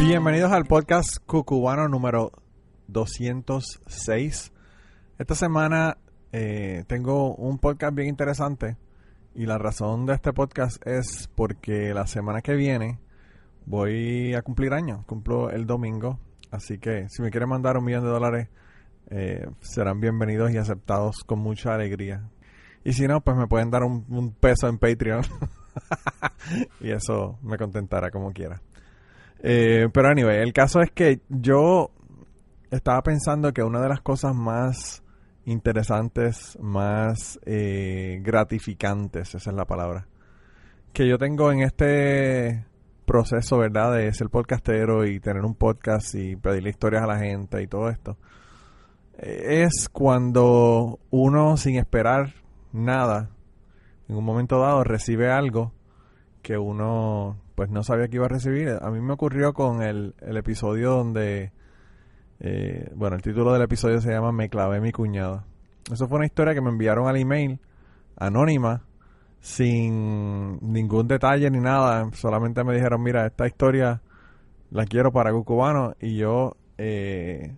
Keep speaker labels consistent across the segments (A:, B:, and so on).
A: Bienvenidos al podcast Cucubano número 206. Esta semana eh, tengo un podcast bien interesante y la razón de este podcast es porque la semana que viene voy a cumplir años, cumplo el domingo, así que si me quieren mandar un millón de dólares eh, serán bienvenidos y aceptados con mucha alegría. Y si no, pues me pueden dar un, peso en Patreon y eso me contentará como quiera. Eh, pero anyway, el caso es que yo estaba pensando que una de las cosas más interesantes, más eh, gratificantes, esa es la palabra, que yo tengo en este proceso, ¿verdad? De ser podcastero y tener un podcast y pedirle historias a la gente y todo esto, es cuando uno sin esperar nada, en un momento dado recibe algo que uno pues no sabía que iba a recibir. A mí me ocurrió con el, el episodio donde eh, bueno, el título del episodio se llama Me clavé mi cuñada. Eso fue una historia que me enviaron al email, anónima, sin ningún detalle ni nada. Solamente me dijeron, mira, esta historia la quiero para Cucubano y yo eh,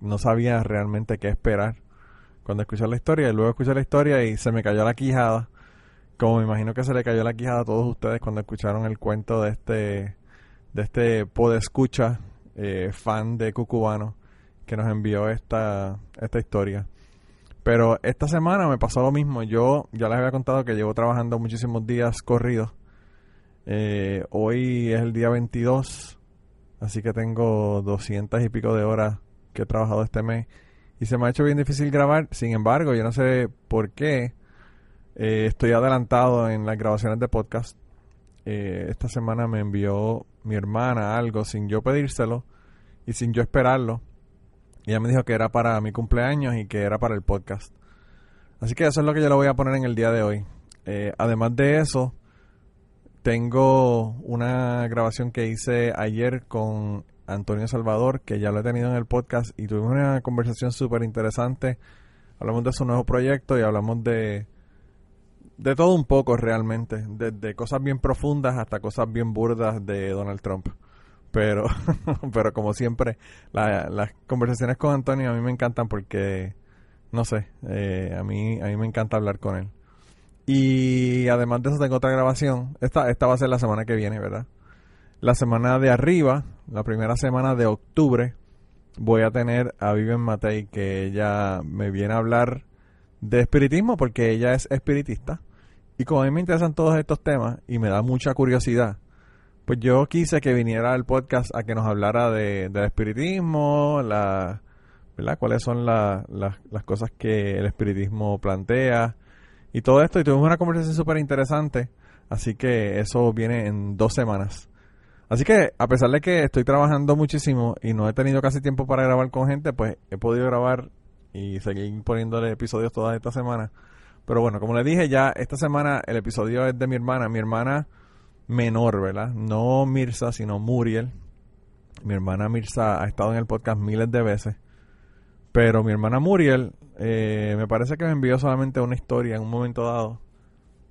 A: no sabía realmente qué esperar cuando escuché la historia. Y luego escuché la historia y se me cayó la quijada. Como me imagino que se le cayó la quijada a todos ustedes cuando escucharon el cuento de este de este podescucha eh, fan de Cucubano que nos envió esta, esta historia. Pero esta semana me pasó lo mismo. Yo ya les había contado que llevo trabajando muchísimos días corridos. Eh, hoy es el día 22, así que tengo 200 y pico de horas que he trabajado este mes. Y se me ha hecho bien difícil grabar. Sin embargo, yo no sé por qué eh, estoy adelantado en las grabaciones de podcast. esta semana me envió mi hermana algo sin yo pedírselo y sin yo esperarlo. Y ella me dijo que era para mi cumpleaños y que era para el podcast. Así que eso es lo que yo le voy a poner en el día de hoy. Eh, además de eso, tengo una grabación que hice ayer con Antonio Salvador, que ya lo he tenido en el podcast y tuvimos una conversación súper interesante. Hablamos de su nuevo proyecto y hablamos de, de todo un poco realmente, desde cosas bien profundas hasta cosas bien burdas de Donald Trump. Pero, pero como siempre, las conversaciones con Antonio a mí me encantan porque, no sé, eh, a, mí, a mí me encanta hablar con él. Y además de eso tengo otra grabación. Esta, esta va a ser la semana que viene, ¿verdad? La semana de arriba, la primera semana de octubre, voy a tener a Vivian Matei que ella me viene a hablar de espiritismo porque ella es espiritista. Y como a mí me interesan todos estos temas y me da mucha curiosidad, pues yo quise que viniera al podcast a que nos hablara de, del espiritismo, la, ¿verdad? cuáles son las cosas que el espiritismo plantea y todo esto. Y tuvimos una conversación súper interesante, así que eso viene en dos semanas. Así que a pesar de que estoy trabajando muchísimo y no he tenido casi tiempo para grabar con gente, pues he podido grabar y seguir poniéndole episodios toda esta semana. Pero bueno, como le dije ya, esta semana el episodio es de mi hermana. Mi hermana menor, ¿verdad? No Mirza, sino Muriel. Mi hermana Mirza ha estado en el podcast miles de veces. Pero mi hermana Muriel eh, me parece que me envió solamente una historia en un momento dado.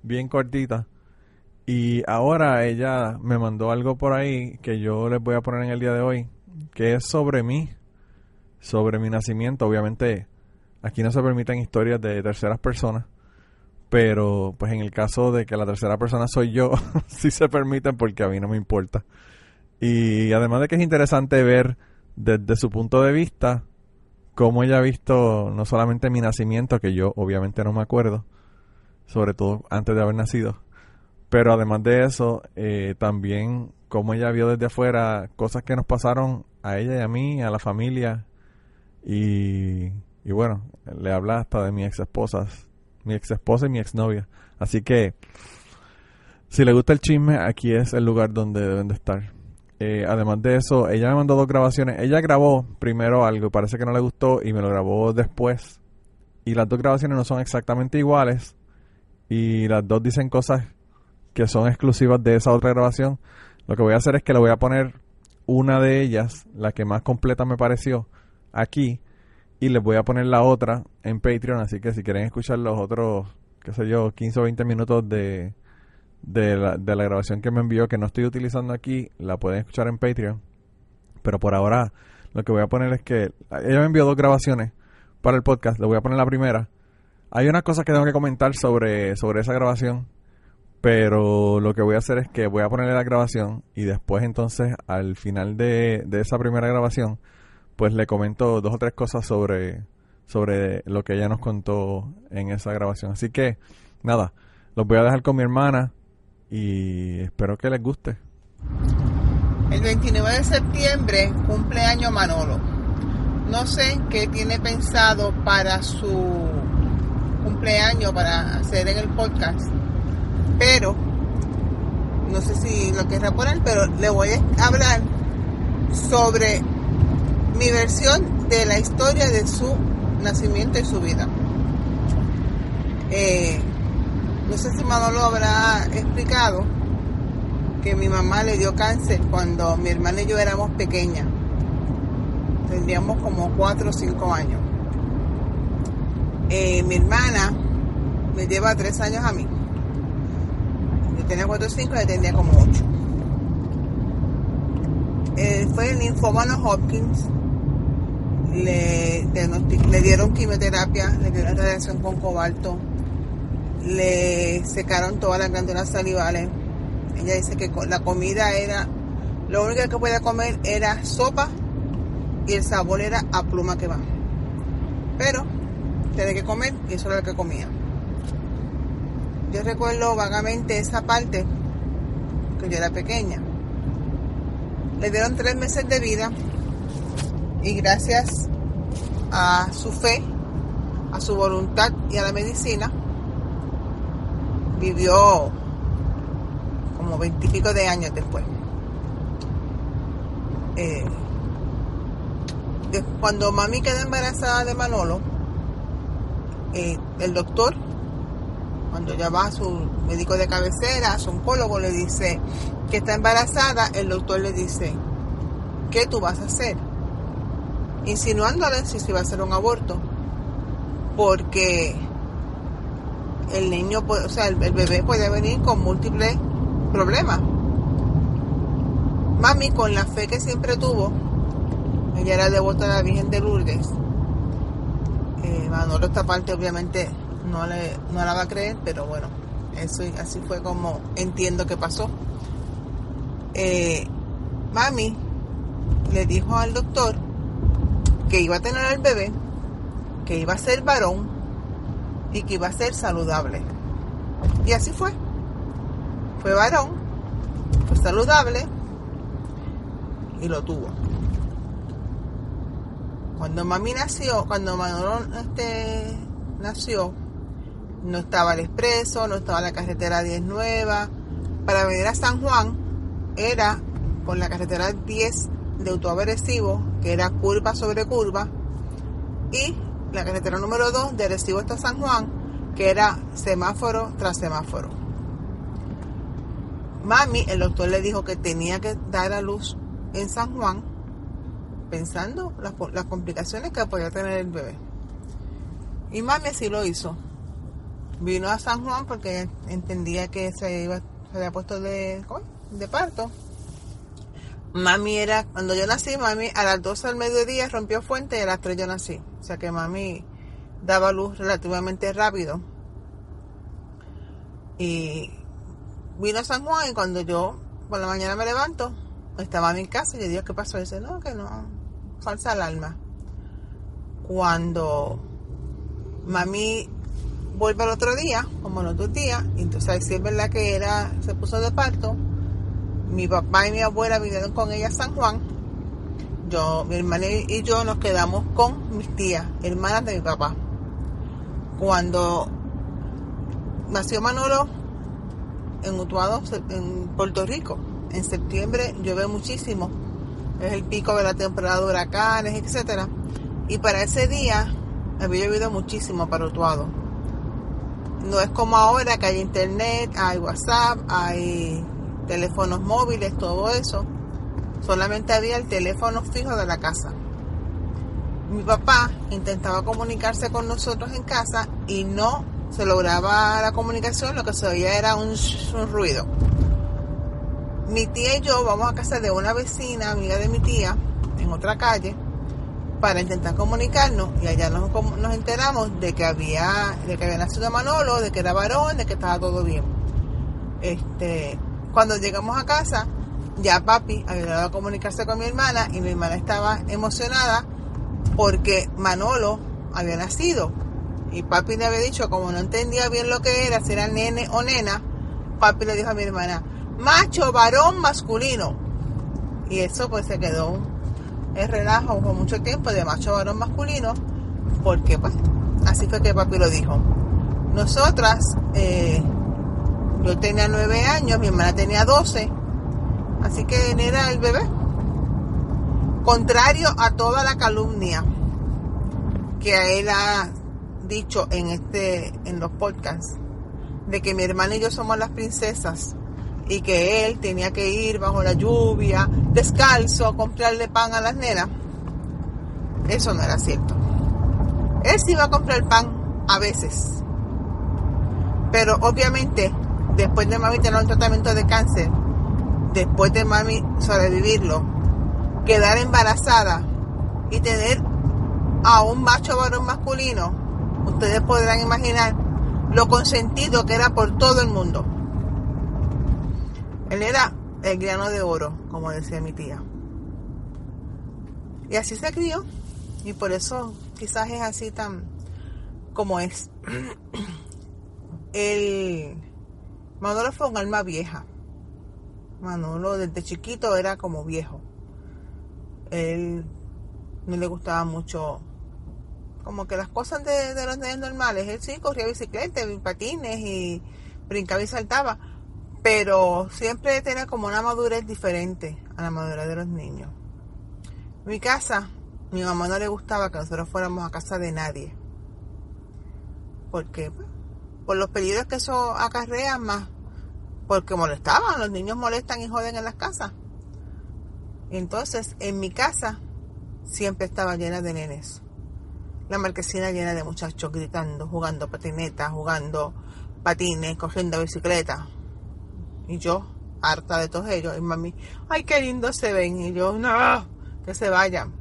A: Bien cortita. Y ahora ella me mandó algo por ahí que yo les voy a poner en el día de hoy. Que es sobre mí. Sobre mi nacimiento. Obviamente aquí no se permiten historias de terceras personas pero pues en el caso de que la tercera persona soy yo, sí se permiten porque a mí no me importa. Y además de que es interesante ver desde su punto de vista cómo ella ha visto no solamente mi nacimiento, que yo obviamente no me acuerdo, sobre todo antes de haber nacido, pero además de eso, eh, también cómo ella vio desde afuera cosas que nos pasaron a ella y a mí, a la familia, y, y bueno, le habla hasta de mis ex esposas mi ex esposa y mi ex novia. Así que, si le gusta el chisme, aquí es el lugar donde deben de estar. Eh, además de eso, ella me mandó dos grabaciones. Ella grabó primero algo, parece que no le gustó y me lo grabó después. Y las dos grabaciones no son exactamente iguales. Y las dos dicen cosas que son exclusivas de esa otra grabación. Lo que voy a hacer es que le voy a poner una de ellas, la que más completa me pareció, aquí. Y les voy a poner la otra en Patreon. Así que si quieren escuchar los otros, qué sé yo, 15 o 20 minutos de, de, la, de la grabación que me envió, que no estoy utilizando aquí, la pueden escuchar en Patreon. Pero por ahora, lo que voy a poner es que ella me envió dos grabaciones para el podcast. Le voy a poner la primera. Hay unas cosas que tengo que comentar sobre, sobre esa grabación. Pero lo que voy a hacer es que voy a ponerle la grabación y después entonces al final de, de esa primera grabación pues le comento dos o tres cosas sobre, sobre lo que ella nos contó en esa grabación. Así que nada, los voy a dejar con mi hermana y espero que les guste.
B: El 29 de septiembre cumpleaños Manolo. No sé qué tiene pensado para su cumpleaños para hacer en el podcast, pero no sé si lo querrá poner, pero le voy a hablar sobre mi versión de la historia de su nacimiento y su vida. Eh, no sé si Manolo habrá explicado que mi mamá le dio cáncer cuando mi hermana y yo éramos pequeñas. Tendríamos como 4 o 5 años. Eh, mi hermana me lleva 3 años a mí. Yo tenía 4 o 5 y ella tenía como 8. Eh, fue el linfoma Hopkins. Le, le dieron quimioterapia, le dieron radiación con cobalto, le secaron todas las glándulas salivales. Ella dice que la comida era, lo único que podía comer era sopa y el sabor era a pluma que va. Pero tenía que comer y eso era lo que comía. Yo recuerdo vagamente esa parte, que yo era pequeña. Le dieron tres meses de vida y gracias a su fe, a su voluntad y a la medicina, vivió como veintipico de años después. Eh, cuando mami queda embarazada de Manolo, eh, el doctor, cuando ya va a su médico de cabecera, a su oncólogo, le dice que está embarazada, el doctor le dice, ¿qué tú vas a hacer? Insinuándole si se va a hacer un aborto, porque el niño, o sea, el, bebé puede venir con múltiples problemas. Mami, con la fe que siempre tuvo, ella era devota de la Virgen de Lourdes. Eh, Manolo esta parte obviamente no, le, no la va a creer, pero bueno, eso así fue como entiendo que pasó. Eh, mami le dijo al doctor que iba a tener al bebé, que iba a ser varón y que iba a ser saludable. Y así fue. Fue varón, fue saludable y lo tuvo. Cuando mami nació, cuando Manolo este, nació, no estaba el expreso, no estaba la carretera 10 nueva. Para venir a San Juan era con la carretera 10 de autoaversivo, que era curva sobre curva, y la carretera número 2 de Recibo hasta San Juan, que era semáforo tras semáforo. Mami, el doctor le dijo que tenía que dar a luz en San Juan, pensando las, las complicaciones que podía tener el bebé. Y mami así lo hizo. Vino a San Juan porque entendía que se, iba, se había puesto de, de parto. Mami era, cuando yo nací, mami a las 12 del mediodía rompió fuente y a las 3 yo nací. O sea que mami daba luz relativamente rápido. Y vino a San Juan y cuando yo por la mañana me levanto, estaba en mi casa y le digo, ¿qué pasó? Y dice, no, que no, falsa alarma. Cuando mami vuelve al otro día, como los otros días, entonces sí es que era, se puso de parto. Mi papá y mi abuela vinieron con ella a San Juan yo, mi hermana y yo nos quedamos con mis tías, hermanas de mi papá. Cuando nació Manolo en Utuado, en Puerto Rico, en septiembre llueve muchísimo. Es el pico de la temporada de huracanes, etcétera. Y para ese día había llovido muchísimo para Utuado. No es como ahora que hay internet, hay WhatsApp, hay teléfonos móviles, todo eso. Solamente había el teléfono fijo de la casa. Mi papá intentaba comunicarse con nosotros en casa y no se lograba la comunicación, lo que se oía era un, ruido. Mi tía y yo vamos a casa de una vecina, amiga de mi tía, en otra calle, para intentar comunicarnos y allá nos, nos enteramos de que había de que había nacido Manolo, de que era varón, de que estaba todo bien. Este, cuando llegamos a casa, ya papi había dado a comunicarse con mi hermana y mi hermana estaba emocionada porque Manolo había nacido. Y papi le había dicho, como no entendía bien lo que era, si era nene o nena, papi le dijo a mi hermana, macho, varón, masculino. Y eso pues se quedó el relajo por mucho tiempo de macho, varón, masculino, porque pues así fue que papi lo dijo. Nosotras, eh, yo tenía nueve años, mi hermana tenía doce, así que era el bebé. Contrario a toda la calumnia que él ha dicho en este, en los podcasts, de que mi hermana y yo somos las princesas y que él tenía que ir bajo la lluvia, descalzo, a comprarle pan a las nenas. Eso no era cierto. Él sí iba a comprar pan a veces. Pero obviamente, después de mami tener un tratamiento de cáncer, después de mami sobrevivirlo, quedar embarazada y tener a un macho varón masculino, ustedes podrán imaginar lo consentido que era por todo el mundo. Él era el grano de oro, como decía mi tía. Y así se crió. Y por eso quizás es así tan como es. El Manolo fue un alma vieja. Manolo desde chiquito era como viejo. Él no le gustaba mucho como que las cosas de, los niños normales. Él sí corría bicicleta, patines y brincaba y saltaba pero siempre tenía como una madurez diferente a la madurez de los niños. mi casa, mi mamá no le gustaba que nosotros fuéramos a casa de nadie. Porque pues, por los peligros que eso acarrea más, porque molestaban, los niños molestan y joden en las casas. Entonces, en mi casa siempre estaba llena de nenes. La marquesina llena de muchachos gritando, jugando patinetas, jugando patines, cogiendo bicicleta. Y yo, harta de todos ellos, y mami, ay, qué lindo se ven. Y yo, no, que se vayan.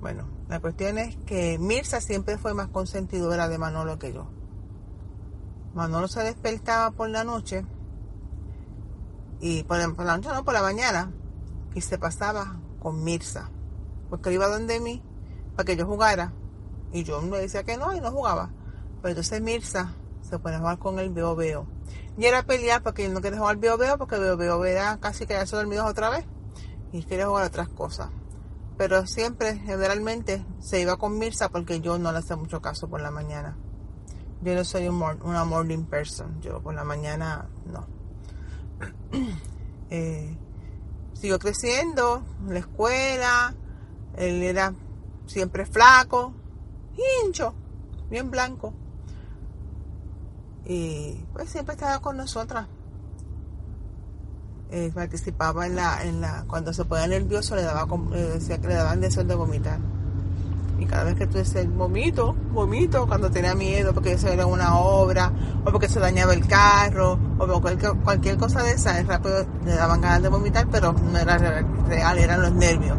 B: Bueno, la cuestión es que Mirza siempre fue más consentidora de Manolo que yo. Manolo se despertaba por la noche, y por, la noche no, por la mañana, y se pasaba con Mirza. Porque iba donde mí para que yo jugara. Y yo me decía que no, y no jugaba. Pero entonces Mirza se pone a jugar con el veo veo y era pelear porque él no quería jugar veo veo porque veo veo era casi que ya se dormido otra vez y quería jugar otras cosas. Pero siempre, generalmente, se iba con Mirza porque yo no le hacía mucho caso por la mañana. Yo no soy una morning person. Yo por la mañana no. eh, siguió creciendo, en la escuela. Él era siempre flaco, hincho, bien blanco y pues siempre estaba con nosotras. Eh, participaba en la, en la, cuando se ponía nervioso le daba, decía que le daban deseo de vomitar. Y cada vez que tú dices vomito, vomito, cuando tenía miedo porque se era una obra, o porque se dañaba el carro, o cualquier, cualquier cosa de esa, rápido le daban ganas de vomitar, pero no era real, eran los nervios.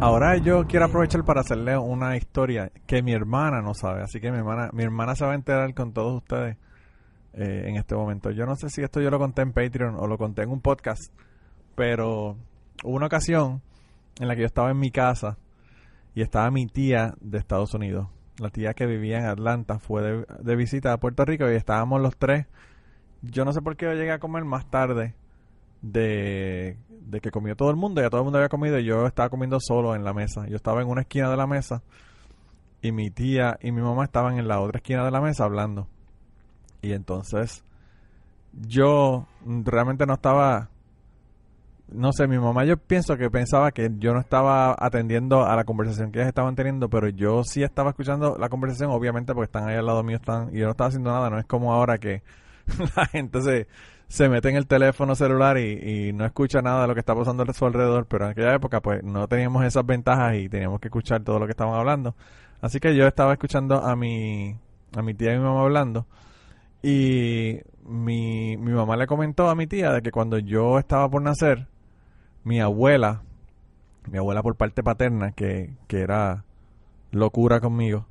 A: Ahora yo quiero aprovechar para hacerle una historia que mi hermana no sabe, así que mi hermana, mi hermana se va a enterar con todos ustedes eh, en este momento. Yo no sé si esto yo lo conté en Patreon o lo conté en un podcast, pero hubo una ocasión en la que yo estaba en mi casa y estaba mi tía de Estados Unidos. La tía que vivía en Atlanta fue de, de visita a Puerto Rico y estábamos los tres. Yo no sé por qué yo llegué a comer más tarde de, que comió todo el mundo, ya todo el mundo había comido y yo estaba comiendo solo en la mesa. Yo estaba en una esquina de la mesa y mi tía y mi mamá estaban en la otra esquina de la mesa hablando. Y entonces yo realmente no estaba no sé, mi mamá yo pienso que pensaba que yo no estaba atendiendo a la conversación que ellas estaban teniendo, pero yo sí estaba escuchando la conversación, obviamente porque están ahí al lado mío están y yo no estaba haciendo nada, no es como ahora que la gente se, se mete en el teléfono celular y, y no escucha nada de lo que está pasando a su alrededor, pero en aquella época pues no teníamos esas ventajas y teníamos que escuchar todo lo que estaban hablando. Así que yo estaba escuchando a mi, a mi tía y mi mamá hablando y mi, mi mamá le comentó a mi tía de que cuando yo estaba por nacer, mi abuela, mi abuela por parte paterna, que, que era locura conmigo,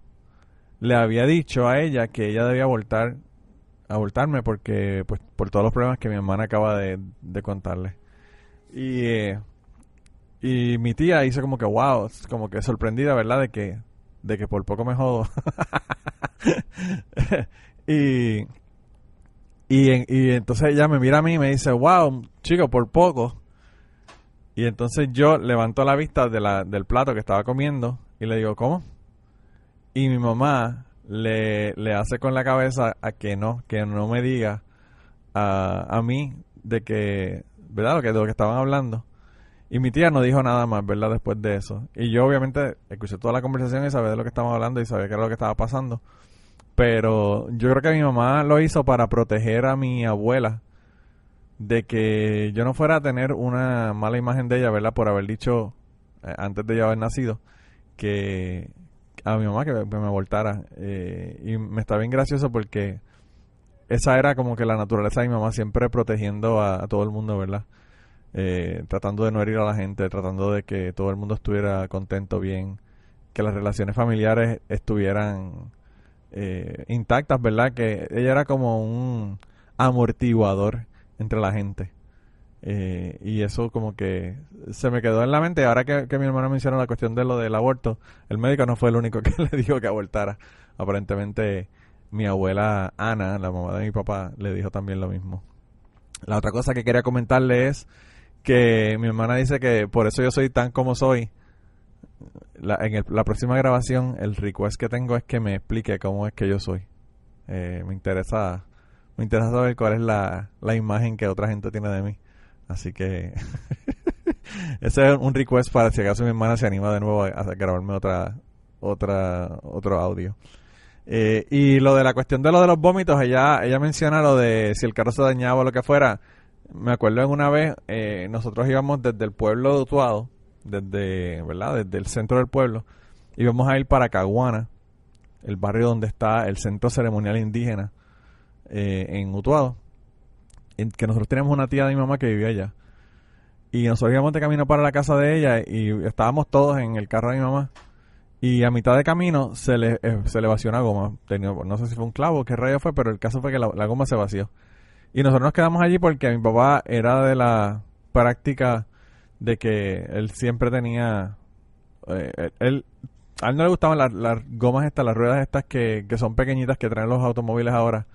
A: le había dicho a ella que ella debía abortar, abortarme porque, pues, por todos los problemas que mi hermana acaba de, de contarle. Y, eh, y mi tía hizo como que, wow, como que sorprendida, ¿verdad? De que, de que por poco me jodo. y, y, y entonces ella me mira a mí y me dice, wow, chico, por poco. Y entonces yo levanto la vista de la, del plato que estaba comiendo y le digo, ¿cómo? Y mi mamá le, le hace con la cabeza a que no, que no me diga a, a mí de que, ¿verdad? Lo que, de lo que estaban hablando. Y mi tía no dijo nada más, ¿verdad? Después de eso. Y yo obviamente escuché toda la conversación y sabía de lo que estaban hablando y sabía qué era lo que estaba pasando. Pero yo creo que mi mamá lo hizo para proteger a mi abuela de que yo no fuera a tener una mala imagen de ella, ¿verdad? Por haber dicho, eh, antes de ella haber nacido, que a mi mamá que, me- abortara. Eh, y me está bien gracioso porque esa era como que la naturaleza de mi mamá, siempre protegiendo a, todo el mundo, ¿verdad? Eh, tratando de no herir a la gente, tratando de que todo el mundo estuviera contento, bien, que las relaciones familiares estuvieran intactas, ¿verdad? Que ella era como un amortiguador entre la gente. Eh, y eso como que se me quedó en la mente. Ahora que, que mi hermano mencionó la cuestión de lo del aborto, el médico no fue el único que le dijo que abortara. Aparentemente mi abuela Ana, la mamá de mi papá, le dijo también lo mismo. La otra cosa que quería comentarle es que mi hermana dice que por eso yo soy tan como soy. La, en el- la próxima grabación, el request que tengo es que me explique cómo es que yo soy. Eh, me interesa me interesa saber cuál es la, la imagen que otra gente tiene de mí. Así que ese es un request para si acaso mi hermana se anima de nuevo a, grabarme otra otra otro audio. Eh, y lo de la cuestión de lo de los vómitos, ella ella menciona lo de si el carro se dañaba o lo que fuera. Me acuerdo en una vez, eh, nosotros íbamos desde el pueblo de Utuado, desde, ¿verdad? Desde el centro del pueblo, íbamos a ir para Caguana, el barrio donde está el centro ceremonial indígena eh, en Utuado, en que nosotros teníamos una tía de mi mamá que vivía allá. Y nosotros íbamos de camino para la casa de ella y estábamos todos en el carro de mi mamá. Y a mitad de camino se le, eh, se le vació una goma. No sé si fue un clavo o qué rayo fue, pero el caso fue que la, goma se vació. Y nosotros nos quedamos allí porque mi papá era de la práctica de que él siempre tenía... eh, él, a él no le gustaban las, las gomas estas, las ruedas estas que, que son pequeñitas que traen los automóviles ahora.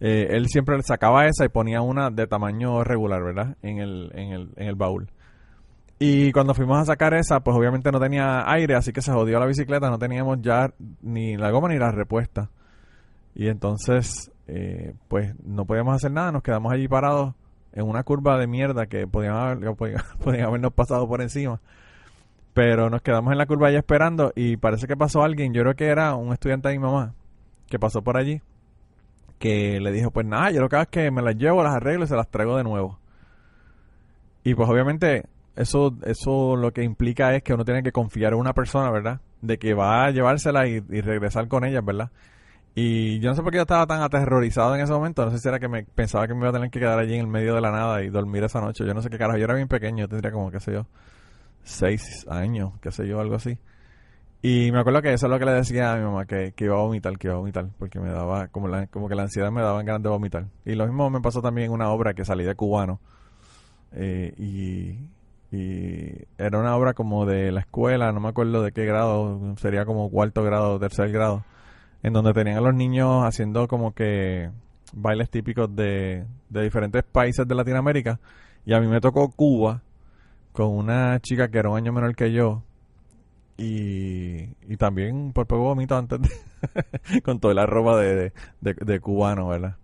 A: Eh, él siempre sacaba esa y ponía una de tamaño regular, ¿verdad? En el, en el, en el baúl. Y cuando fuimos a sacar esa, pues obviamente no tenía aire, así que se jodió la bicicleta, no teníamos ya ni la goma ni la repuesta. Y entonces, eh, pues no podíamos hacer nada, nos quedamos allí parados en una curva de mierda que podían, haber, podían, habernos pasado por encima. Pero nos quedamos en la curva allí esperando y parece que pasó alguien, yo creo que era un estudiante de mi mamá, que pasó por allí, que le dijo, pues nada, yo lo que hago es que me las llevo, las arreglo y se las traigo de nuevo. Y pues obviamente eso, eso lo que implica es que uno tiene que confiar en una persona, ¿verdad? De que va a llevársela y, y regresar con ellas, ¿verdad? Y yo no sé por qué yo estaba tan aterrorizado en ese momento. No sé si era que me pensaba que me iba a tener que quedar allí en el medio de la nada y dormir esa noche. Yo no sé qué carajo. Yo era bien pequeño. Yo tendría como, qué sé yo, seis años, qué sé yo, algo así. Y me acuerdo que eso es lo que le decía a mi mamá, que, que iba a vomitar, que iba a vomitar. Porque me daba, como, la, como que la ansiedad me daba ganas de vomitar. Y lo mismo me pasó también en una obra que salí de cubano. Eh, y, y era una obra como de la escuela, no me acuerdo de qué grado, sería como cuarto grado tercer grado, en donde tenían a los niños haciendo como que bailes típicos de, de diferentes países de Latinoamérica. Y a mí me tocó Cuba con una chica que era un año menor que yo. Y, y también por poco vomito antes de- con toda la ropa de, de, cubano, ¿verdad?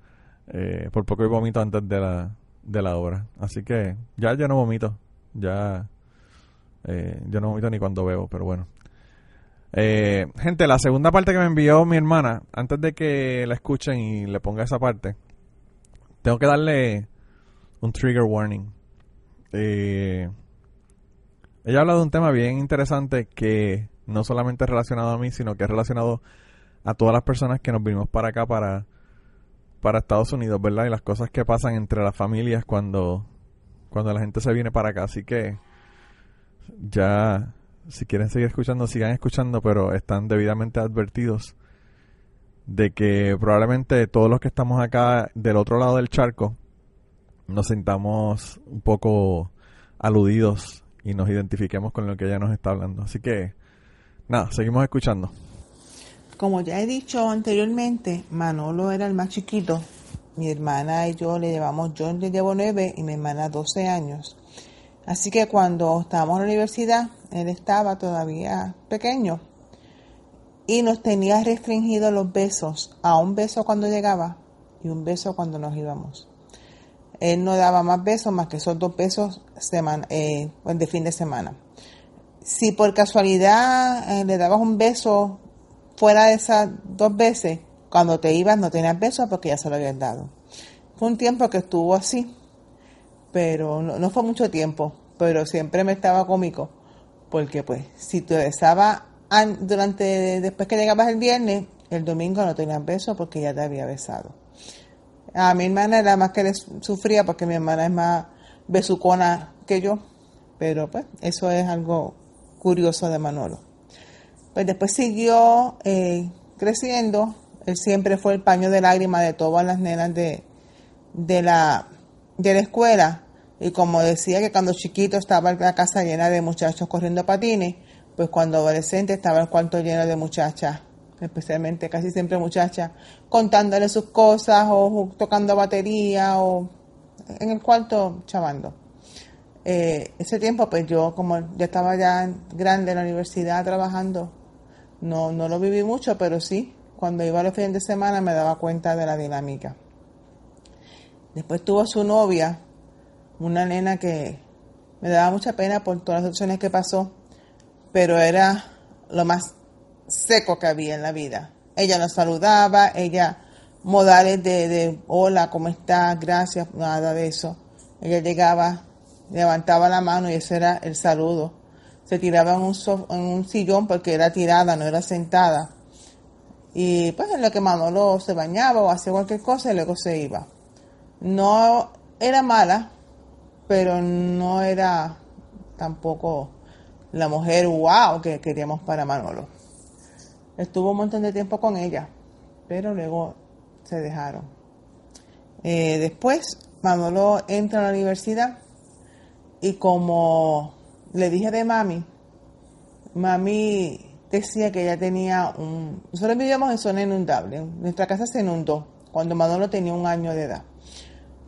A: Eh, por poco vomito antes de la, de la obra. Así que ya yo no vomito. Ya eh, yo no vomito ni cuando veo, pero bueno. Eh, gente, la segunda parte que me envió mi hermana, antes de que la escuchen y le ponga esa parte, tengo que darle un trigger warning. Eh, ella habla de un tema bien interesante que no solamente es relacionado a mí, sino que es relacionado a todas las personas que nos vinimos para acá para, para Estados Unidos, ¿verdad? Y las cosas que pasan entre las familias cuando, cuando la gente se viene para acá. Así que ya si quieren seguir escuchando, sigan escuchando, pero están debidamente advertidos de que probablemente todos los que estamos acá del otro lado del charco nos sintamos un poco aludidos y nos identifiquemos con lo que ella nos está hablando. Así que, nada, seguimos escuchando.
B: Como ya he dicho anteriormente, Manolo era el más chiquito. Mi hermana y yo le llevamos, yo le llevo nueve y mi hermana doce años. Así que cuando estábamos en la universidad, él estaba todavía pequeño y nos tenía restringido los besos a un beso cuando llegaba y un beso cuando nos íbamos. Él no daba más besos más que esos dos besos eh, de fin de semana. Si por casualidad eh, le dabas un beso fuera de esas dos veces, cuando te ibas no tenías besos porque ya se lo habían dado. Fue un tiempo que estuvo así pero no, fue mucho tiempo, pero siempre me estaba cómico, porque pues si tú besabas durante, después que llegabas el viernes, el domingo no tenías beso porque ya te había besado. A mi hermana era más que le sufría porque mi hermana es más besucona que yo, pero pues eso es algo curioso de Manolo. Pues después siguió eh, creciendo, él siempre fue el paño de lágrimas de todas las nenas de, de, la, de la escuela y como decía que cuando chiquito estaba la casa llena de muchachos corriendo patines, pues cuando adolescente estaba el cuarto lleno de muchachas, especialmente casi siempre muchachas, contándole sus cosas o tocando batería o en el cuarto chavando. Eh, ese tiempo, pues yo como ya estaba ya grande en la universidad trabajando, no, no lo viví mucho, pero sí, cuando iba los fines de semana me daba cuenta de la dinámica. Después tuvo su novia, una nena que me daba mucha pena por todas las opciones que pasó, pero era lo más seco que había en la vida. Ella nos saludaba, ella modales de, de hola, ¿cómo estás? Gracias, nada de eso. Ella llegaba, levantaba la mano y ese era el saludo. Se tiraba en un, en un sillón porque era tirada, no era sentada. Y pues en lo que Manolo se bañaba o hacía cualquier cosa y luego se iba. No era mala, pero no era tampoco la mujer wow que queríamos para Manolo. Estuvo un montón de tiempo con ella, pero luego se dejaron. Eh, después Manolo entra a la universidad y como le dije de mami, mami decía que ella tenía un... Nosotros vivíamos en zona inundable, nuestra casa se inundó cuando Manolo tenía un año de edad.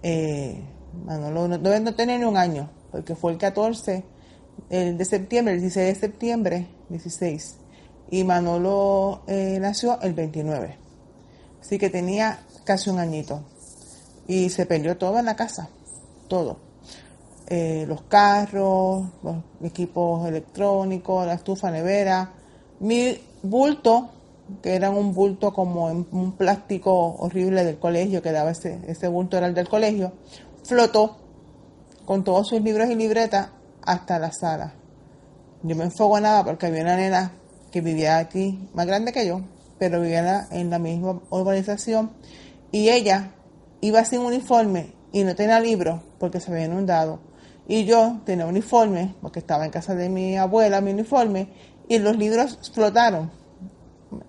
B: Eh, Manolo no, no tener ni un año, porque fue el 14 el de septiembre, el 16 de septiembre, 16. Y Manolo eh, nació el 29. Así que tenía casi un añito. Y se perdió todo en la casa, todo. Eh, los carros, los equipos electrónicos, la estufa nevera, mi bulto, que era un bulto como en un plástico horrible del colegio, que daba ese, ese bulto era el del colegio, flotó con todos sus libros y libretas hasta la sala. Yo me nada porque había una nena que vivía aquí, más grande que yo, pero vivía en la misma urbanización y ella iba sin uniforme y no tenía libros porque se había inundado. Y yo tenía uniforme porque estaba en casa de mi abuela, mi uniforme, y los libros flotaron.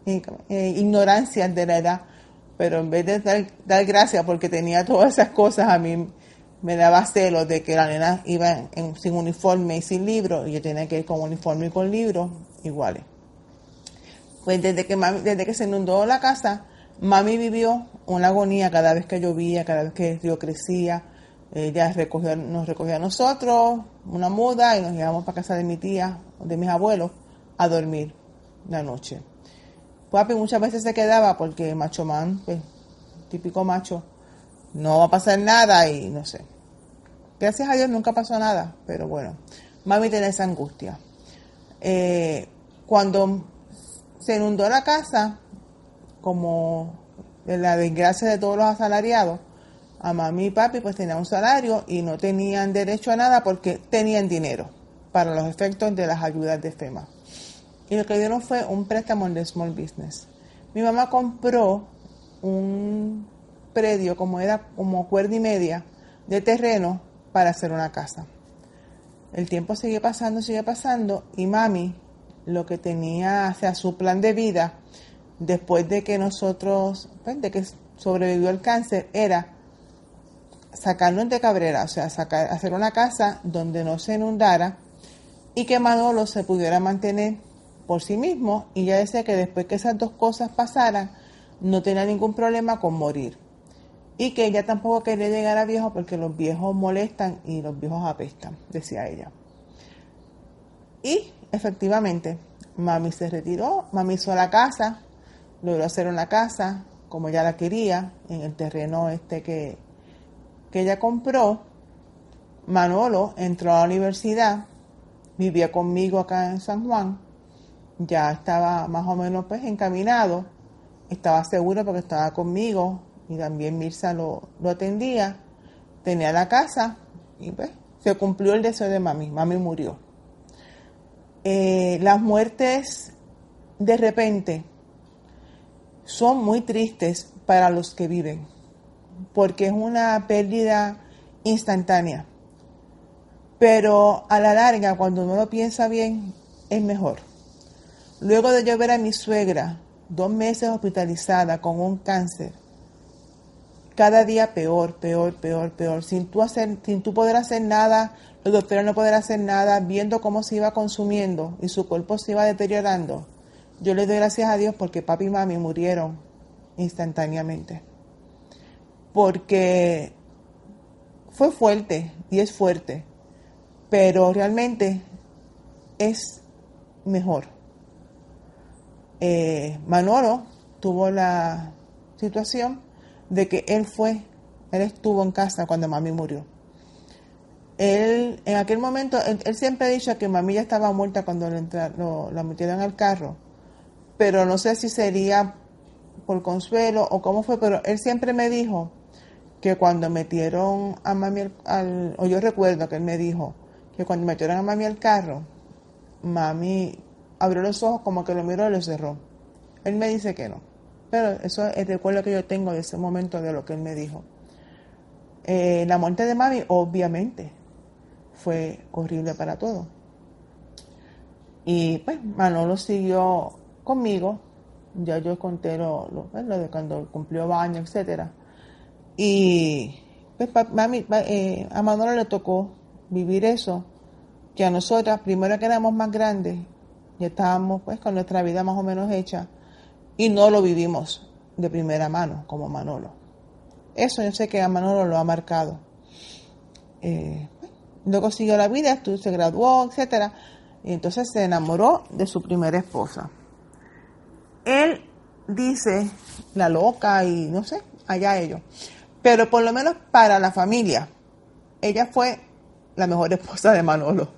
B: Eh, ignorancia de la edad. Pero en vez de dar, dar gracias porque tenía todas esas cosas, a mí me daba celos de que la nena iba sin uniforme y sin libro y yo tenía que ir con uniforme y con libros iguales. Pues desde que, desde que se inundó la casa, mami vivió una agonía cada vez que llovía, cada vez que el río crecía. Ella recogió, nos recogía a nosotros, una muda, y nos llevamos para casa de mi tía, de mis abuelos, a dormir la noche. Papi muchas veces se quedaba porque macho man, pues, típico macho, no va a pasar nada y no sé. Gracias a Dios nunca pasó nada, pero bueno, mami tenía esa angustia. Eh, cuando se inundó la casa, como la desgracia de todos los asalariados, a mami y papi pues tenían un salario y no tenían derecho a nada porque tenían dinero para los efectos de las ayudas de FEMA. Y lo que dieron fue un préstamo de Small Business. Mi mamá compró un predio como era como cuerda y media de terreno para hacer una casa. El tiempo sigue pasando, sigue pasando y mami lo que tenía, o sea, su plan de vida después de que nosotros, pues, de que sobrevivió el cáncer, era sacarnos de Cabrera, o sea, hacer una casa donde no se inundara y que Manolo se pudiera mantener por sí mismo y ya decía que después que esas dos cosas pasaran, no tenía ningún problema con morir. Y que ella tampoco quería llegar a viejo porque los viejos molestan y los viejos apestan, decía ella. Y efectivamente, mami se retiró, mami hizo la casa, logró hacer una casa como ella la quería, en el terreno este que, que ella compró. Manolo entró a la universidad, vivía conmigo acá en San Juan, ya estaba más o menos pues encaminado, estaba seguro porque estaba conmigo y también Mirza lo, lo atendía, tenía la casa y pues se cumplió el deseo de mami, mami murió. Eh, las muertes de repente son muy tristes para los que viven, porque es una pérdida instantánea. Pero a la larga, cuando uno lo piensa bien, es mejor. Luego de yo ver a mi suegra dos meses hospitalizada con un cáncer, cada día peor, peor, peor, peor, sin tú, hacer, sin tú poder hacer nada, los doctores no poder hacer nada, viendo cómo se iba consumiendo y su cuerpo se iba deteriorando. Yo le doy gracias a Dios porque papi y mami murieron instantáneamente. Porque fue fuerte y es fuerte, pero realmente es mejor. Eh, Manolo tuvo la situación de que él fue, él estuvo en casa cuando mami murió. Él, en aquel momento, él, siempre ha dicho que mami ya estaba muerta cuando lo, la metieron al carro, pero no sé si sería por consuelo o cómo fue, pero él siempre me dijo que cuando metieron a mami al, o yo recuerdo que él me dijo que cuando metieron a mami al carro, mami abrió los ojos como que lo miró y lo cerró. Él me dice que no. Pero eso es el recuerdo que yo tengo de ese momento de lo que él me dijo. Eh, la muerte de mami, obviamente, fue horrible para todos. Y pues Manolo siguió conmigo. Ya yo conté lo, lo, pues, de cuando cumplió baño, etcétera. Y pues mami, eh, a Manolo le tocó vivir eso, que a nosotras, primero que éramos más grandes, ya estábamos pues con nuestra vida más o menos hecha, y no lo vivimos de primera mano como Manolo. Eso yo sé que a Manolo lo ha marcado. Eh, luego siguió la vida, se graduó, etcétera, y entonces se enamoró de su primera esposa. Él dice, la loca y no sé, allá ellos. Pero por lo menos para la familia, ella fue la mejor esposa de Manolo.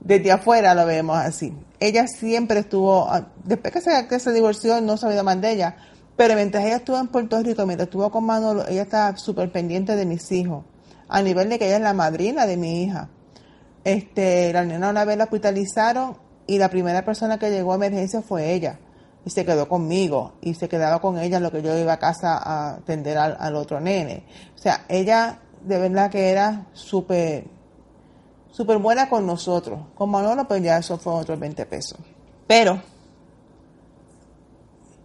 B: Desde afuera lo vemos así ella siempre estuvo, ah, después que se, que se divorció, no sabía más de ella, pero mientras ella estuvo en Puerto Rico, mientras estuvo con Manolo, ella estaba súper pendiente de mis hijos, a nivel de que ella es la madrina de mi hija. Este, la nena una vez la hospitalizaron y la primera persona que llegó a emergencia fue ella. Y se quedó conmigo y se quedaba con ella lo que yo iba a casa a atender al, al otro nene. O sea, ella de verdad que era súper súper buena con nosotros. Con Manolo, pues ya eso fue otros 20 pesos. Pero,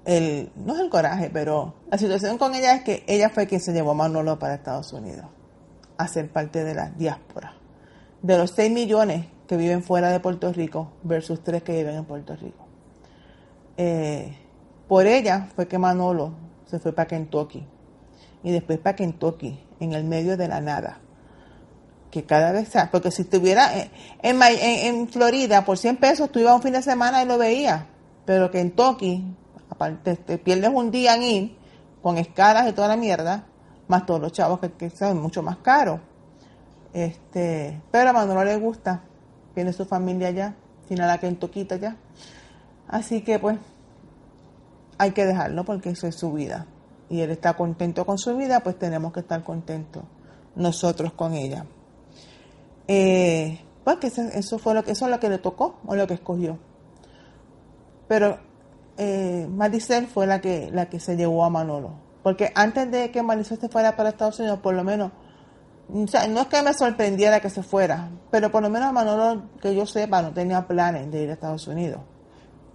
B: el, no es el coraje, pero la situación con ella es que ella fue quien se llevó a Manolo para Estados Unidos a ser parte de la diáspora. De los 6 millones que viven fuera de Puerto Rico versus 3 que viven en Puerto Rico. Eh, por ella fue que Manolo se fue para Kentucky y después para Kentucky, en el medio de la nada que cada vez sea, porque si estuviera en, en, Florida por 100 pesos, tú ibas un fin de semana y lo veías, pero que en Toki, aparte, te pierdes un día en ir, con escalas y toda la mierda, más todos los chavos que, que son mucho más caros. Este, pero a Manolo le gusta, tiene su familia allá, tiene a la Kentuquita ya. Así que pues hay que dejarlo porque eso es su vida. Y él está contento con su vida, pues tenemos que estar contentos nosotros con ella. Eh, pues que eso, fue lo que, eso es lo que le tocó o lo que escogió. Pero eh, Maricel fue la que, la que se llevó a Manolo. Porque antes de que Maricel se fuera para Estados Unidos, por lo menos, o sea, no es que me sorprendiera que se fuera, pero por lo menos Manolo, que yo sepa, no tenía planes de ir a Estados Unidos.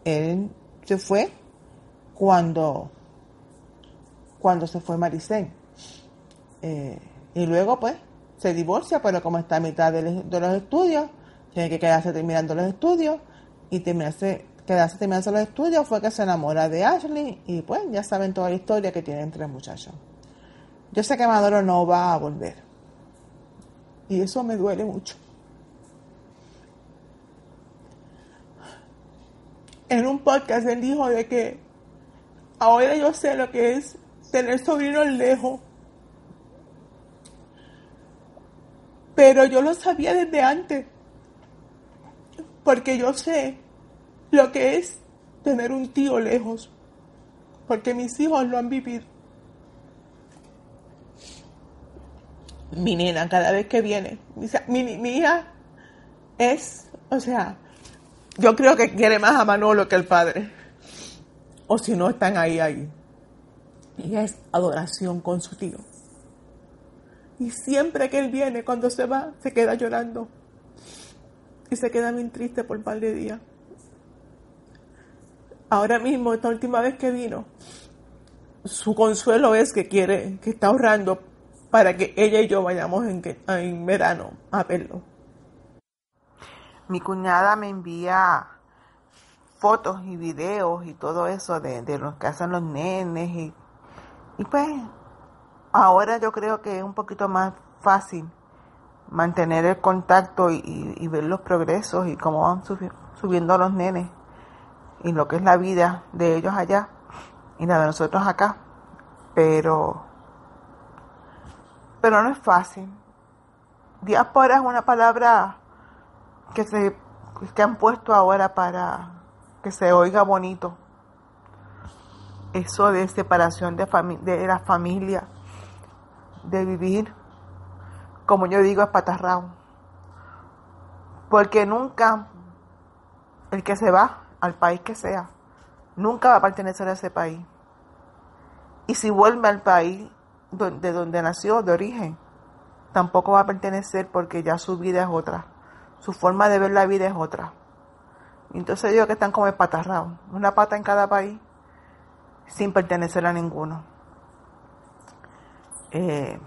B: Él se fue cuando, cuando se fue Maricel. Eh, y luego, pues, se divorcia, pero como está a mitad de, los estudios, tiene que quedarse terminando los estudios y terminarse, quedarse terminando los estudios fue que se enamora de Ashley y pues ya saben toda la historia que tiene entre muchachos. Yo sé que Maduro no va a volver y eso me duele mucho. En un podcast él dijo de que ahora yo sé lo que es tener sobrinos lejos Pero yo lo sabía desde antes. Porque yo sé lo que es tener un tío lejos. Porque mis hijos lo han vivido. Mi nena, cada vez que viene, mi, mi hija es, o sea, yo creo que quiere más a Manolo que el padre. O si no, están ahí, ahí. Ella es adoración con su tío. Y siempre que él viene, cuando se va, se queda llorando. Y se queda bien triste por un par de días. Ahora mismo, esta última vez que vino, su consuelo es que quiere, que está ahorrando para que ella y yo vayamos en, en verano a verlo. Mi cuñada me envía fotos y videos y todo eso de, de lo que hacen los nenes y, y pues ahora yo creo que es un poquito más fácil mantener el contacto y, ver los progresos y cómo van subiendo los nenes y lo que es la vida de ellos allá y la de nosotros acá. Pero, pero no es fácil. Diáspora es una palabra que se que han puesto ahora para que se oiga bonito. Eso de separación de, de la familia de vivir, como yo digo, espatarrado. Porque nunca el que se va, al país que sea, nunca va a pertenecer a ese país. Y si vuelve al país de donde nació, de origen, tampoco va a pertenecer porque ya su vida es otra. Su forma de ver la vida es otra. Entonces digo que están como espatarrados, una pata en cada país, sin pertenecer a ninguno. Eh,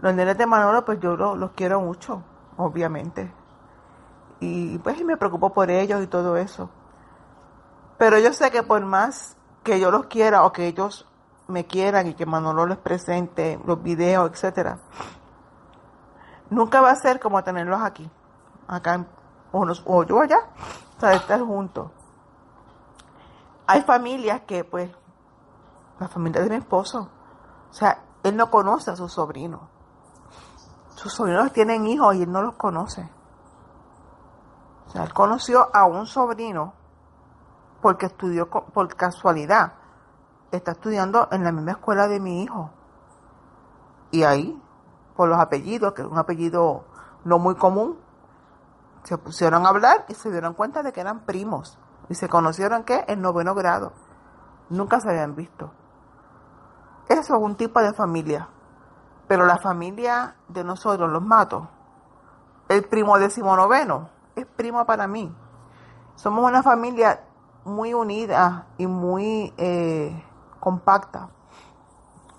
B: los nenes de Manolo, pues yo los, quiero mucho, obviamente. Y pues me preocupo por ellos y todo eso. Pero yo sé que por más que yo los quiera o que ellos me quieran y que Manolo les presente los videos, etcétera, nunca va a ser como tenerlos aquí, acá o, o yo allá, o sea, estar juntos. Hay familias que, pues, la familia de mi esposo, o sea, él no conoce a sus sobrinos. Sus sobrinos tienen hijos y él no los conoce. O sea, él conoció a un sobrino porque estudió por casualidad. Está estudiando en la misma escuela de mi hijo. Y ahí, por los apellidos, que es un apellido no muy común, se pusieron a hablar y se dieron cuenta de que eran primos. Y se conocieron que en noveno grado. Nunca se habían visto. Eso es un tipo de familia. Pero la familia de nosotros, los matos, el primo decimonoveno, es primo para mí. Somos una familia muy unida y muy eh, compacta.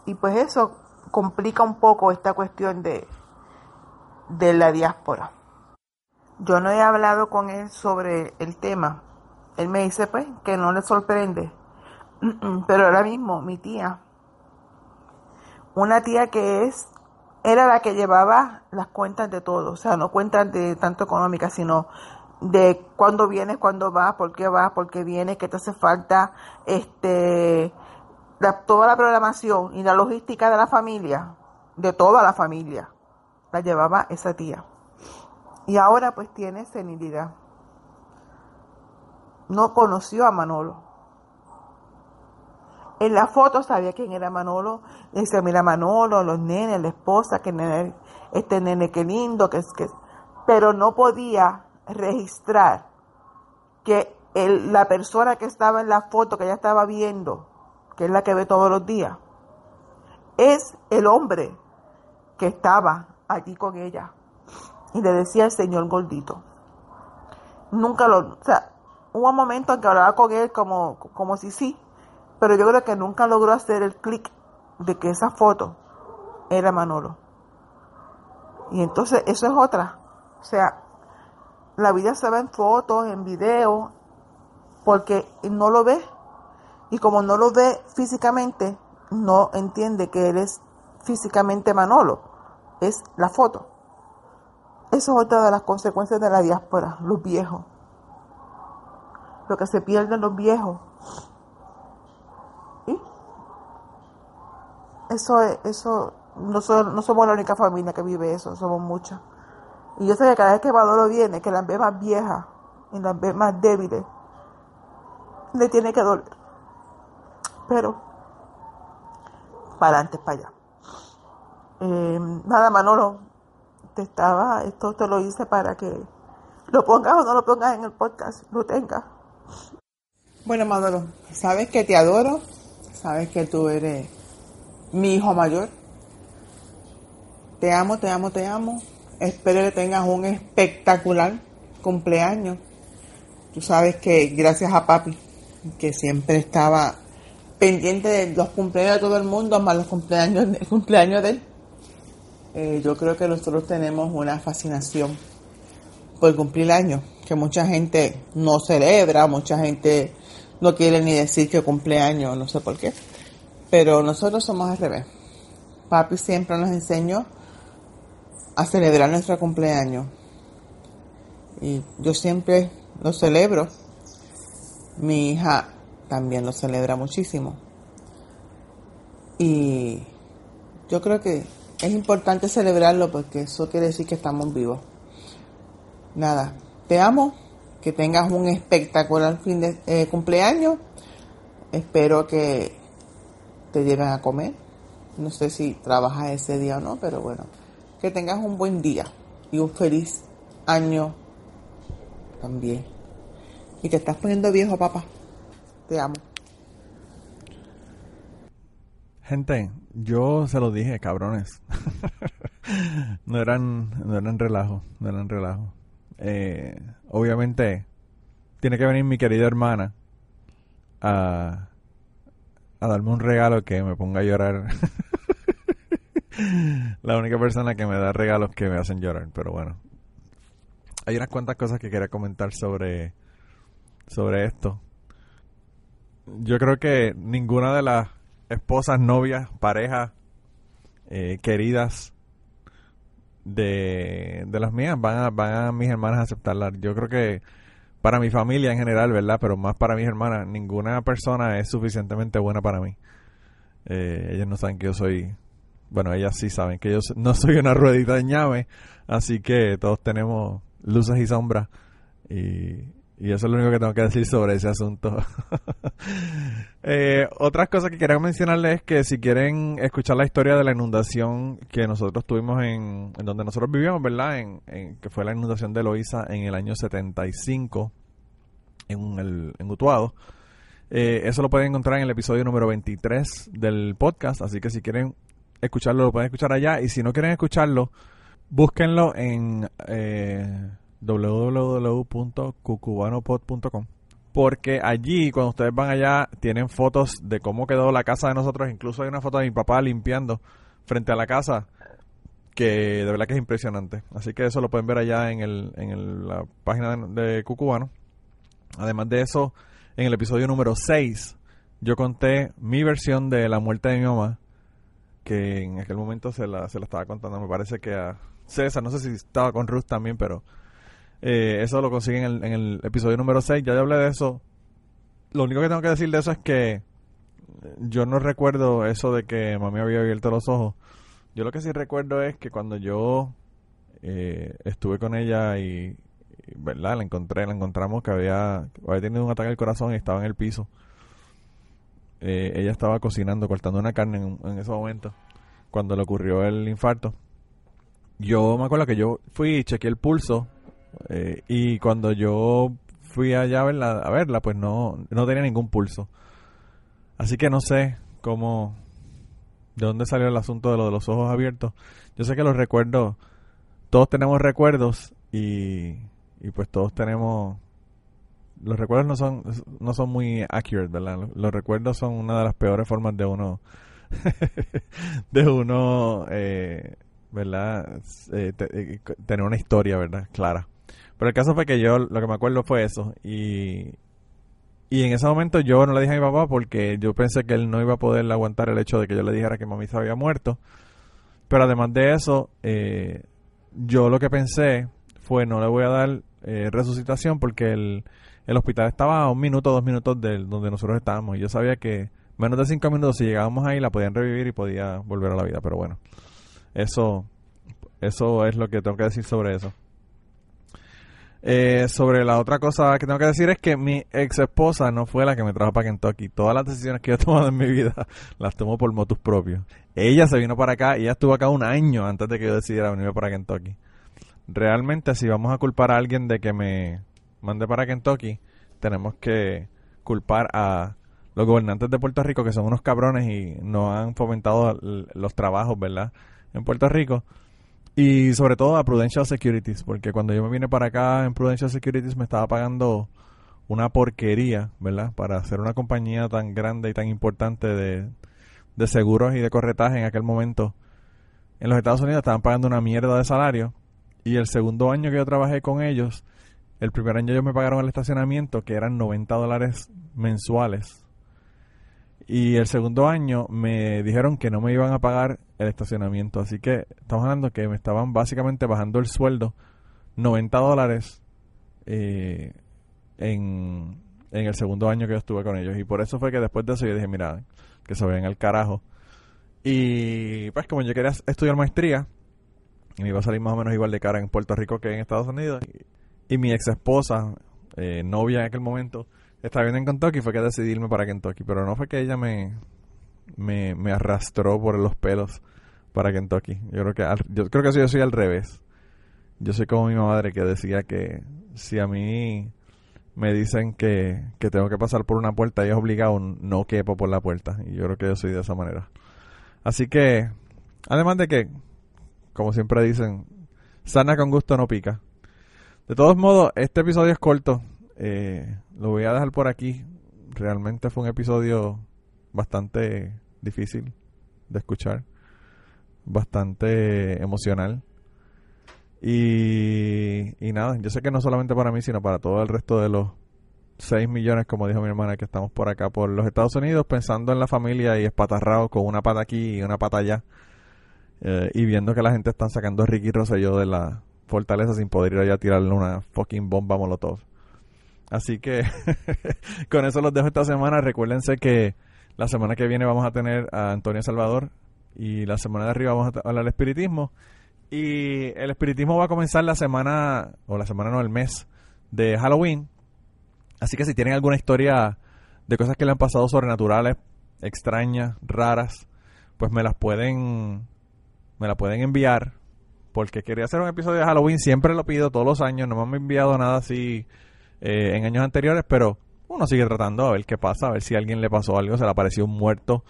B: Y pues eso complica un poco esta cuestión de, de la diáspora. Yo no he hablado con él sobre el tema. Él me dice pues que no le sorprende. Pero ahora mismo mi tía una tía que es, era la que llevaba las cuentas de todo, o sea, no cuentas de tanto económicas, sino de cuándo vienes, cuándo vas, por qué vas, por qué vienes, qué te hace falta, este, toda la programación y la logística de la familia, de toda la familia. la llevaba esa tía. Y ahora pues tiene senilidad. No conoció a Manolo. En la foto sabía quién era Manolo. Decía, mira Manolo, los nenes, la esposa, que nene, este nene qué lindo, que es que... Pero no podía registrar que la persona que estaba en la foto que ella estaba viendo, que es la que ve todos los días, es el hombre que estaba allí con ella. Y le decía el señor gordito. Nunca lo, o sea, hubo un momento en que hablaba con él como, como si sí, pero yo creo que nunca logró hacer el clic de que esa foto era Manolo. Y entonces eso es otra. O sea, la vida se ve en fotos, en videos, porque no lo ve. Y como no lo ve físicamente, no entiende que él es físicamente Manolo. Es la foto. Eso es otra de las consecuencias de la diáspora, los viejos. Lo que se pierden los viejos. Eso es, eso, no, no somos la única familia que vive eso, somos muchas. Y yo sé que cada vez que Manolo viene, que las ve más viejas y las ve más débiles, le tiene que doler. Pero, para adelante, para allá. Eh, nada, Manolo, te estaba, esto te lo hice para que lo pongas o no lo pongas en el podcast, lo tengas. Bueno, Manolo, sabes que te adoro, sabes que tú eres mi hijo mayor. Te amo, te amo, te amo. Espero que tengas un espectacular cumpleaños. Tú sabes que gracias a papi, que siempre estaba pendiente de los cumpleaños de todo el mundo, más los cumpleaños, el cumpleaños de él. Eh, yo creo que nosotros tenemos una fascinación por cumplir años, que mucha gente no celebra, mucha gente no quiere ni decir que cumpleaños, no sé por qué. Pero nosotros somos al revés. Papi siempre nos enseñó a celebrar nuestro cumpleaños. Y yo siempre lo celebro. Mi hija también lo celebra muchísimo. Y yo creo que es importante celebrarlo porque eso quiere decir que estamos vivos. Nada, te amo, que tengas un espectacular fin de eh, cumpleaños. Espero que te lleven a comer. No sé si trabajas ese día o no, pero bueno que tengas un buen día y un feliz año también. Y te estás poniendo viejo, papá. Te amo.
A: Gente, yo se lo dije, cabrones. no eran, no eran relajo, no eran relajo. Eh, obviamente, tiene que venir mi querida hermana a, a darme un regalo que me ponga a llorar. la única persona que me da regalos que me hacen llorar, pero bueno. Hay unas cuantas cosas que quería comentar sobre, sobre esto. Yo creo que ninguna de las esposas, novias, parejas, eh, queridas de, de las mías van a, van a mis hermanas a aceptarla. Yo creo que para mi familia en general, ¿verdad? Pero más para mis hermanas, ninguna persona es suficientemente buena para mí. Eh, ellos no saben que yo soy bueno, ellas sí saben que yo no soy una ruedita de ñame, así que todos tenemos luces y sombras y, eso es lo único que tengo que decir sobre ese asunto. eh, otras cosas que quería mencionarles es que si quieren escuchar la historia de la inundación que nosotros tuvimos en, en donde nosotros vivíamos, ¿verdad? En, en, que fue la inundación de Loíza en el año 75 en, el, en Utuado. Eh, eso lo pueden encontrar en el episodio número 23 del podcast, así que si quieren escucharlo, lo pueden escuchar allá. Y si no quieren escucharlo, búsquenlo en eh, www.cucubanopod.com. Porque allí, cuando ustedes van allá, tienen fotos de cómo quedó la casa de nosotros. Incluso hay una foto de mi papá limpiando frente a la casa que de verdad que es impresionante. Así que eso lo pueden ver allá en, el, en la página de, Cucubano. Además de eso, en el episodio número 6, yo conté mi versión de la muerte de mi mamá que en aquel momento se la, se la estaba contando, me parece que a César, no sé si estaba con Ruth también, pero eh, eso lo consiguen en el, en el episodio número 6, ya hablé de eso. Lo único que tengo que decir de eso es que yo no recuerdo eso de que mami había abierto los ojos. Yo lo que sí recuerdo es que cuando yo eh, estuve con ella y, y, verdad la encontré la encontramos que había había tenido un ataque al corazón y estaba en el piso Eh, ella estaba cocinando cortando una carne en, en ese momento cuando le ocurrió el infarto yo me acuerdo que yo fui y chequeé el pulso eh, y cuando yo fui allá a verla, a verla pues no, no tenía ningún pulso. Así que no sé cómo de dónde salió el asunto de lo de los ojos abiertos. Yo sé que los recuerdos todos tenemos recuerdos y, y pues todos tenemos los recuerdos no son no son muy accurate verdad los, recuerdos son una de las peores formas de uno de uno eh, verdad Eh, eh, tener una historia verdad clara pero el caso fue que yo lo que me acuerdo fue eso y y en ese momento yo no le dije a mi papá porque yo pensé que él no iba a poder aguantar el hecho de que yo le dijera que mami había muerto pero además de eso eh, yo lo que pensé fue no le voy a dar eh, resucitación porque el, el hospital estaba a un minuto, dos minutos de donde nosotros estábamos. Y yo sabía que menos de cinco minutos, si llegábamos ahí, la podían revivir y podía volver a la vida. Pero bueno, eso, eso es lo que tengo que decir sobre eso. Eh, sobre la otra cosa que tengo que decir es que mi ex esposa no fue la que me trajo para Kentucky. Todas las decisiones que yo he tomado en mi vida las tomo por motus propios. Ella se vino para acá y ella estuvo acá un año antes de que yo decidiera venirme para Kentucky. Realmente, si vamos a culpar a alguien de que me mande para Kentucky, tenemos que culpar a los gobernantes de Puerto Rico, que son unos cabrones y no han fomentado los trabajos, ¿verdad? En Puerto Rico. Y sobre todo a Prudential Securities, porque cuando yo me vine para acá en Prudential Securities me estaba pagando una porquería, ¿verdad? Para hacer una compañía tan grande y tan importante de, de seguros y de corretaje en aquel momento. En los Estados Unidos estaban pagando una mierda de salario. Y el segundo año que yo trabajé con ellos, el primer año ellos me pagaron el estacionamiento, que eran 90 dólares mensuales. Y el segundo año me dijeron que no me iban a pagar el estacionamiento. Así que estamos hablando que me estaban básicamente bajando el sueldo 90 dólares eh, en, en el segundo año que yo estuve con ellos. Y por eso fue que después de eso yo dije, mira, que se vayan al carajo. Y pues como yo quería estudiar maestría, y me iba a salir más o menos igual de cara en Puerto Rico que en Estados Unidos. Y, y mi ex esposa, eh, novia en aquel momento, estaba viviendo en Kentucky fue que decidí irme para Kentucky. Pero no fue que ella me, me, me arrastró por los pelos para Kentucky. Yo creo que al- yo creo que yo soy al revés. Yo soy como mi madre que decía que si a mí me dicen que, que tengo que pasar por una puerta y es obligado, no quepo por la puerta. Y yo creo que yo soy de esa manera. Así que, además de que, como siempre dicen, sana con gusto no pica. De todos modos, este episodio es corto. Eh, lo voy a dejar por aquí. Realmente fue un episodio bastante difícil de escuchar. Bastante emocional. Y, y nada, yo sé que no solamente para mí, sino para todo el resto de los 6 millones, como dijo mi hermana, que estamos por acá, por los Estados Unidos, pensando en la familia y espatarrado con una pata aquí y una pata allá. Eh, y viendo que la gente está sacando a Ricky Rosselló de la fortaleza sin poder ir allá a tirarle una fucking bomba molotov. Así que con eso los dejo esta semana. Recuérdense que la semana que viene vamos a tener a Antonio Salvador y la semana de arriba vamos a hablar del espiritismo. Y el espiritismo va a comenzar la semana, o la semana no, el mes de Halloween. Así que si tienen alguna historia de cosas que le han pasado sobrenaturales, extrañas, raras, pues me las pueden me la pueden enviar porque quería hacer un episodio de Halloween, siempre lo pido todos los años, no me han enviado nada así eh, en años anteriores, pero uno sigue tratando a ver qué pasa, a ver si a alguien le pasó algo, se le apareció un muerto,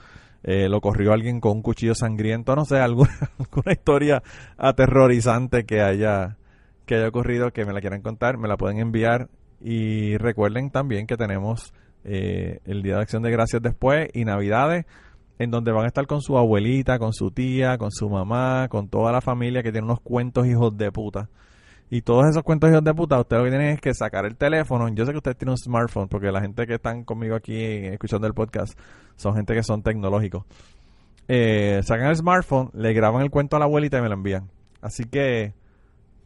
A: eh, lo corrió alguien con un cuchillo sangriento, no sé, alguna, alguna historia aterrorizante que haya que haya ocurrido, que me la quieran contar, me la pueden enviar y recuerden también que tenemos eh, el Día de Acción de Gracias después y Navidades en donde van a estar con su abuelita, con su tía, con su mamá, con toda la familia que tiene unos cuentos hijos de puta. Y todos esos cuentos hijos de puta, ustedes lo que tienen es que sacar el teléfono. Yo sé que ustedes tienen un smartphone, porque la gente que están conmigo aquí escuchando el podcast son gente que son tecnológicos. Eh, sacan el smartphone, le graban el cuento a la abuelita y me lo envían. Así que,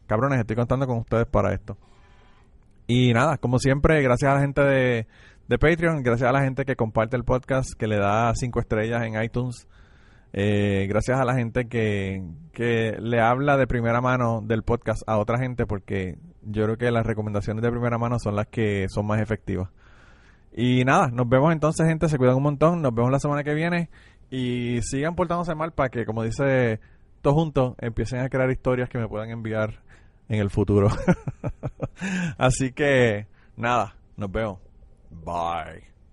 A: cabrones, estoy contando con ustedes para esto. Y nada, como siempre, gracias a la gente de, de Patreon, gracias a la gente que comparte el podcast, que le da cinco estrellas en iTunes. Eh, gracias a la gente que, que le habla de primera mano del podcast a otra gente porque yo creo que las recomendaciones de primera mano son las que son más efectivas. Y nada, nos vemos entonces gente, se cuidan un montón, nos vemos la semana que viene y sigan portándose mal para que como dice todos juntos empiecen a crear historias que me puedan enviar en el futuro. Así que nada, nos vemos. Bye.